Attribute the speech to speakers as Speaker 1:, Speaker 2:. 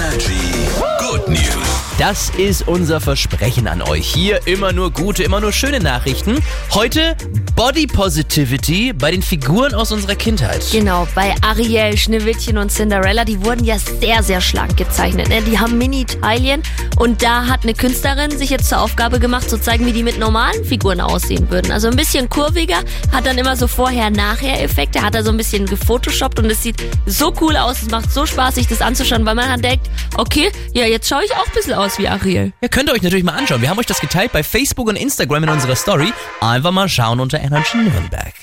Speaker 1: Energy.
Speaker 2: Das ist unser Versprechen an euch. Hier immer nur gute, immer nur schöne Nachrichten. Heute Body Positivity bei den Figuren aus unserer Kindheit.
Speaker 3: Genau, bei Ariel, Schneewittchen und Cinderella, die wurden ja sehr, sehr schlank gezeichnet. Ne? Die haben Mini-Taillen und da hat eine Künstlerin sich jetzt zur Aufgabe gemacht, zu zeigen, wie die mit normalen Figuren aussehen würden. Also ein bisschen kurviger, hat dann immer so Vorher-Nachher-Effekte, hat da so ein bisschen gefotoshoppt und es sieht so cool aus, es macht so Spaß, sich das anzuschauen, weil man dann denkt, okay, ja, jetzt schaue ich auch ein bisschen aus wie Ariel.
Speaker 2: Ja, könnt ihr euch natürlich mal anschauen. Wir haben euch das geteilt bei Facebook und Instagram in unserer Story. Einfach mal schauen unter Energy Nürnberg.